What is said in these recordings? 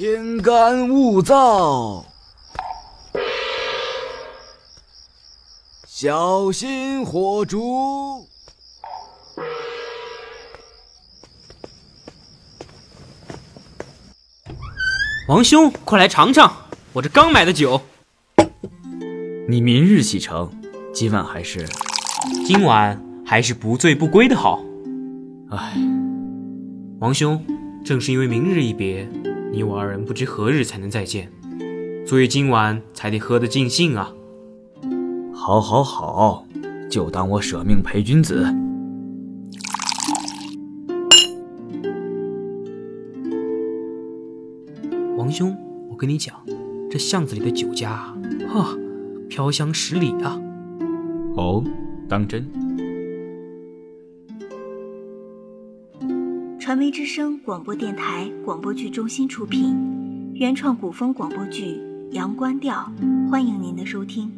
天干物燥，小心火烛。王兄，快来尝尝我这刚买的酒。你明日启程，今晚还是？今晚还是不醉不归的好。唉，王兄，正是因为明日一别，你我二人不知何日才能再见，所以今晚才得喝得尽兴啊。好，好，好，就当我舍命陪君子。王兄，我跟你讲，这巷子里的酒家，哈，飘香十里啊！哦，当真？传媒之声广播电台广播剧中心出品，原创古风广播剧《阳关调》，欢迎您的收听。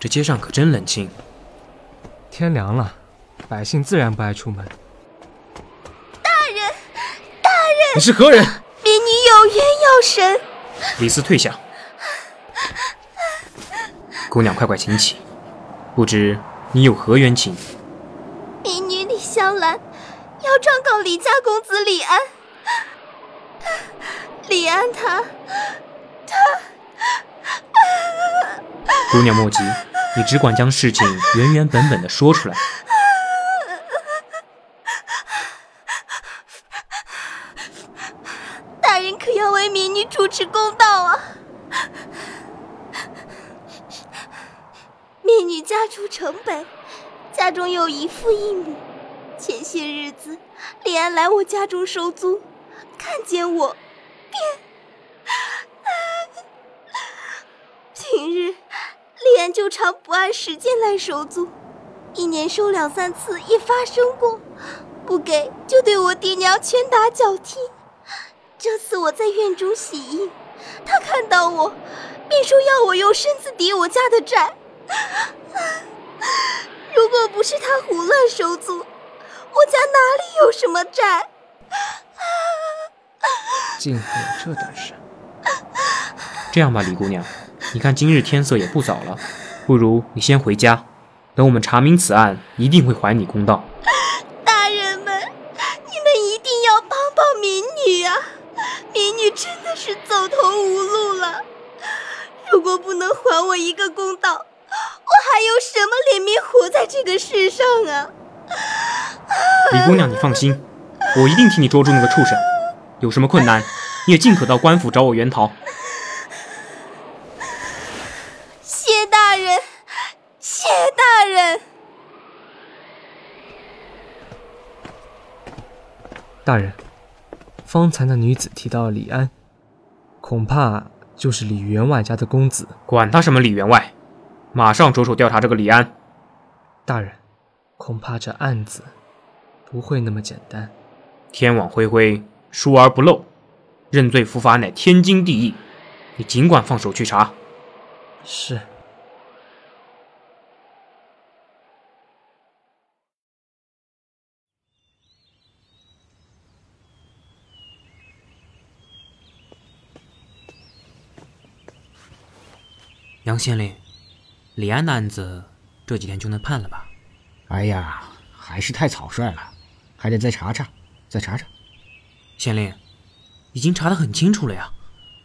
这街上可真冷清。天凉了，百姓自然不爱出门。大人，大人，你是何人？民女有冤要审。李斯退下。姑娘，快快请起。不知你有何冤情？民女李香兰要状告李家公子李安。李安他，他。姑娘莫急，你只管将事情原原本本的说出来。大人可要为民女主持公道啊！民女家住城北，家中有一父一母。前些日子，李安来我家中收租，看见我，便……平日李安就常不按时间来收租，一年收两三次也发生过，不给就对我爹娘拳打脚踢。这次我在院中洗衣，他看到我，便说要我用身子抵我家的债。如果不是他胡乱收租，我家哪里有什么债？竟还有这等事！这样吧，李姑娘，你看今日天色也不早了，不如你先回家，等我们查明此案，一定会还你公道。大人们，你们一定要帮帮民女啊！民女真的是走投无路了。如果不能还我一个公道，我还有什么脸面活在这个世上啊？李姑娘，你放心，我一定替你捉住那个畜生。有什么困难，你也尽可到官府找我袁桃。谢大人，谢大人。大人，方才那女子提到李安，恐怕就是李员外家的公子。管他什么李员外，马上着手调查这个李安。大人，恐怕这案子不会那么简单。天网恢恢，疏而不漏，认罪伏法乃天经地义。你尽管放手去查。是。杨县令，李安的案子这几天就能判了吧？哎呀，还是太草率了，还得再查查，再查查。县令，已经查得很清楚了呀。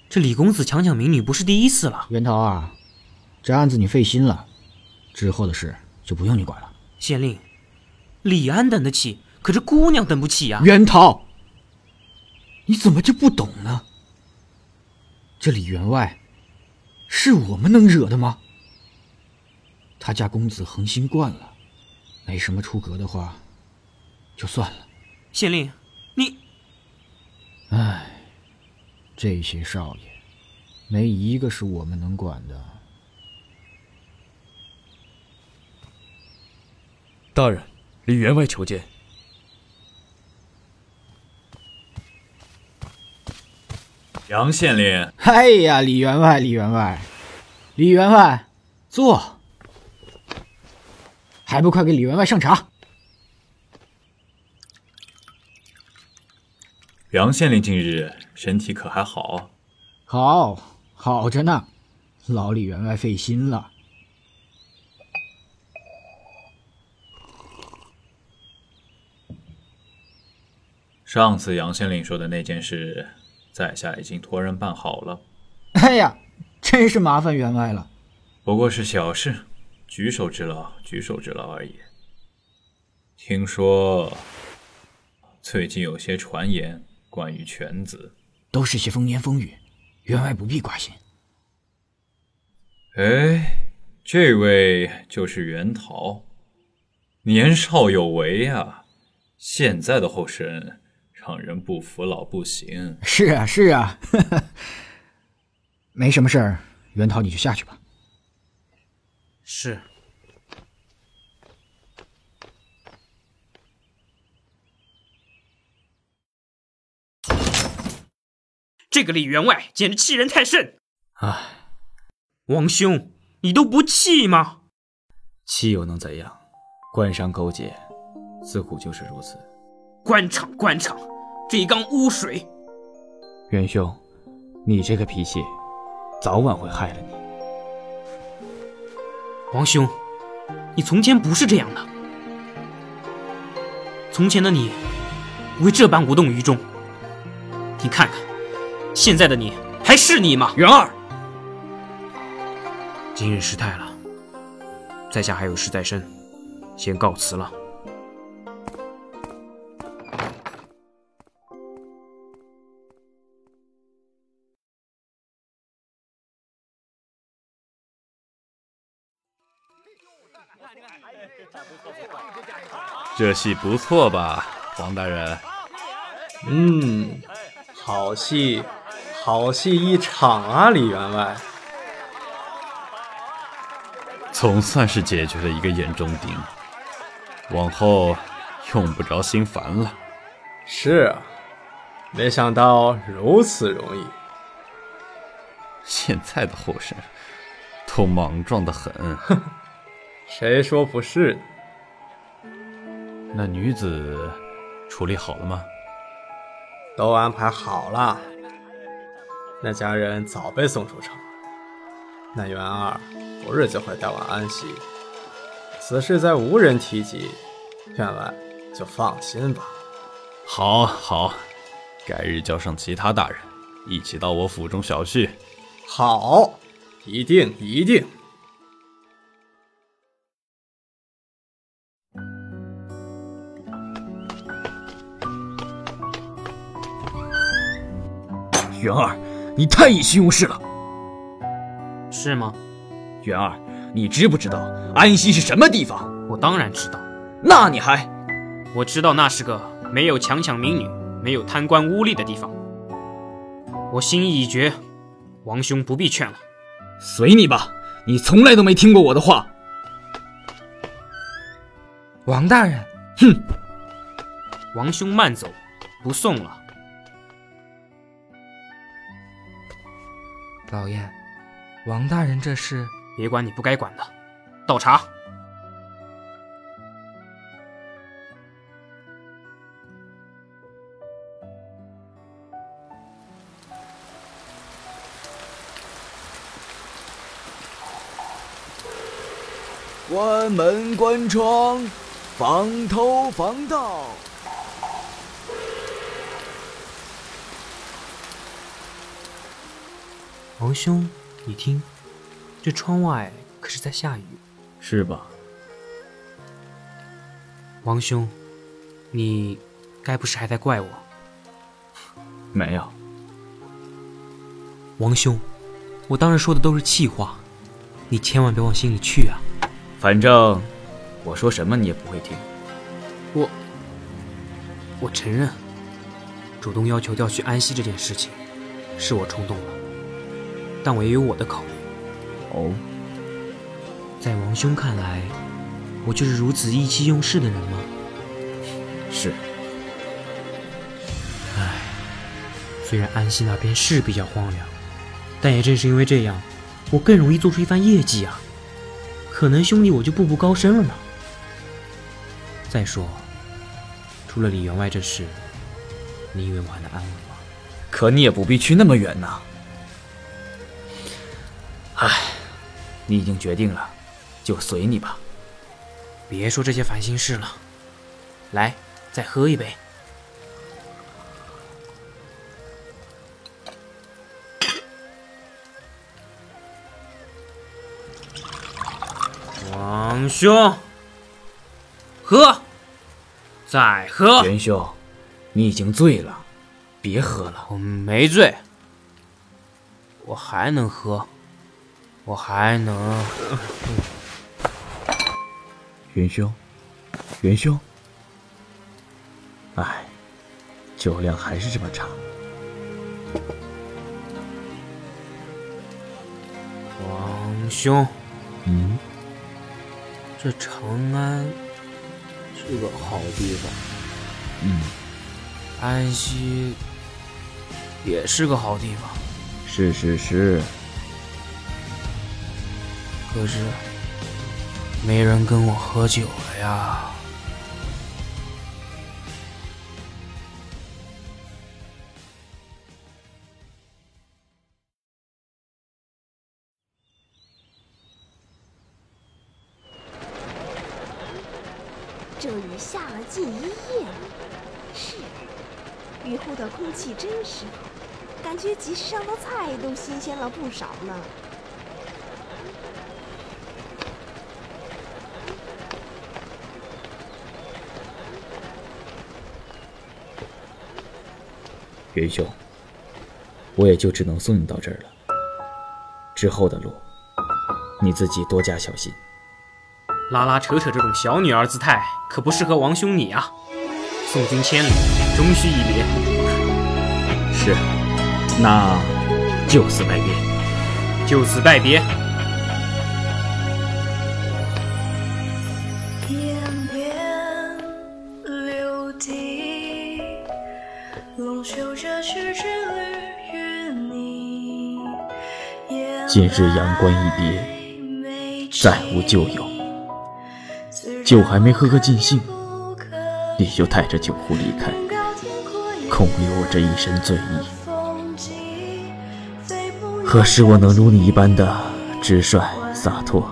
这李公子强抢民女不是第一次了。袁桃啊，这案子你费心了，之后的事就不用你管了。县令，李安等得起，可这姑娘等不起呀。袁桃，你怎么就不懂呢？这李员外。是我们能惹的吗？他家公子横心惯了，没什么出格的话，就算了。县令，你……唉，这些少爷，没一个是我们能管的。大人，李员外求见。杨县令，哎呀，李员外，李员外，李员外，坐，还不快给李员外上茶？杨县令近日身体可还好？好，好着呢，老李员外费心了。上次杨县令说的那件事，在下已经托人办好了。哎呀，真是麻烦员外了。不过是小事，举手之劳，举手之劳而已。听说最近有些传言关于犬子，都是些风言风语，员外不必挂心。哎，这位就是袁桃，年少有为啊！现在的后生。让人不服老不行。是啊，是啊，没什么事儿，袁桃你就下去吧。是。这个李员外简直欺人太甚！唉，王兄，你都不气吗？气又能怎样？官商勾结，自古就是如此。官场，官场。这一缸污水，元兄，你这个脾气，早晚会害了你。王兄，你从前不是这样的。从前的你，不会这般无动于衷。你看看，现在的你，还是你吗？元儿，今日失态了，在下还有事在身，先告辞了。这戏不错吧，王大人？嗯，好戏，好戏一场啊，李员外。总算是解决了一个眼中钉，往后用不着心烦了。是啊，没想到如此容易。现在的后生都莽撞的很。谁说不是呢？那女子处理好了吗？都安排好了。那家人早被送出城。那元儿不日就会带往安息。此事再无人提及，员外就放心吧。好，好，改日叫上其他大人一起到我府中小叙。好，一定，一定。元儿，你太意气用事了，是吗？元儿，你知不知道安西是什么地方？我当然知道。那你还？我知道那是个没有强抢民女、没有贪官污吏的地方。我心意已决，王兄不必劝了。随你吧，你从来都没听过我的话。王大人，哼！王兄慢走，不送了。老爷，王大人这是……别管你不该管的，倒茶。关门关窗，防偷防盗。王兄，你听，这窗外可是在下雨，是吧？王兄，你该不是还在怪我？没有。王兄，我当然说的都是气话，你千万别往心里去啊。反正我说什么你也不会听。我，我承认，主动要求调去安西这件事情，是我冲动了。但我也有我的考虑。哦，在王兄看来，我就是如此意气用事的人吗？是。唉，虽然安溪那边是比较荒凉，但也正是因为这样，我更容易做出一番业绩啊！可能兄弟我就步步高升了呢。再说，除了李员外这事，你以为我还能安稳吗？可你也不必去那么远呐。唉，你已经决定了，就随你吧。别说这些烦心事了，来，再喝一杯。王兄，喝，再喝。元兄，你已经醉了，别喝了。我没醉，我还能喝，我还能。元兄，元兄，哎，酒量还是这么差。王兄，嗯，这长安是个好地方，嗯，安溪也是个好地方，是是是，可是没人跟我喝酒了呀。这雨下了近一夜，是，雨后的空气真是好，感觉集市上的菜都新鲜了不少呢。元兄，我也就只能送你到这儿了。之后的路，你自己多加小心。拉拉扯扯这种小女儿姿态，可不适合王兄你啊！送君千里，终须一别。是，那就此拜别。就此拜别。今日阳关一别，再无旧友。酒还没喝个尽兴，你就带着酒壶离开，空留我这一身醉意。何时我能如你一般的直率洒脱？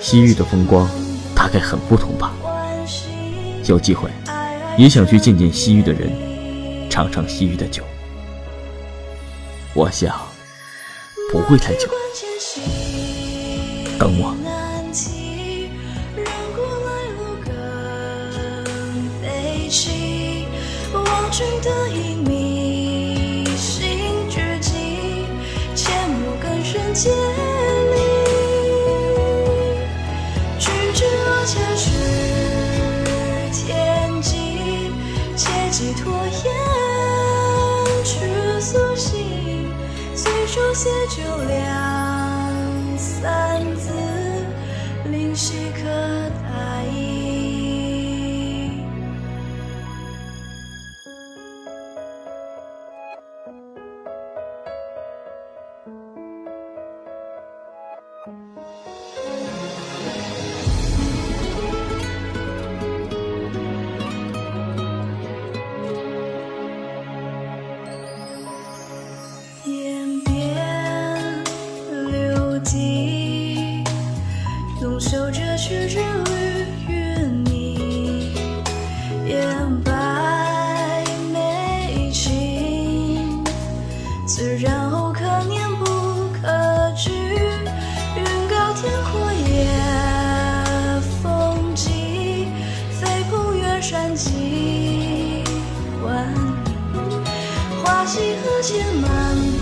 西域的风光大概很不同吧？有机会也想去见见西域的人，尝尝西域的酒。我想不会太久，等我。望君的几万里。花溪河间漫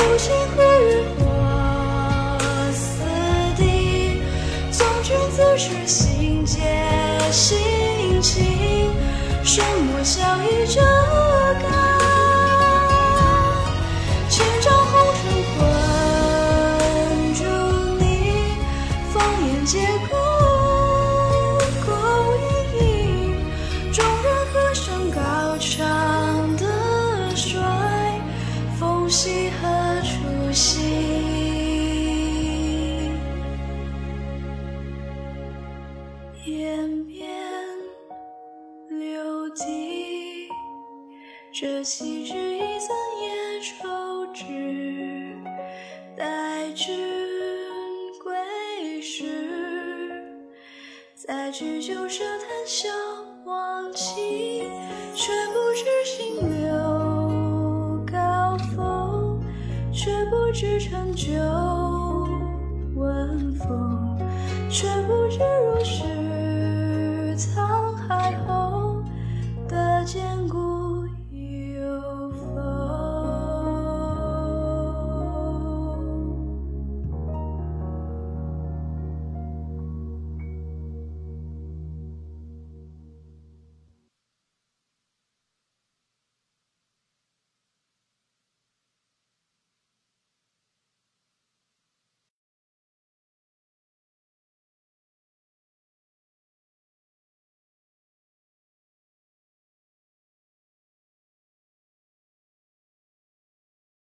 无情何日或死地？从君自知心结心情，水墨笑意遮这岂止一三夜愁枝，待君归时。再举酒舍谈笑忘情，却不知心留高峰，却不知长久闻风，却不知如是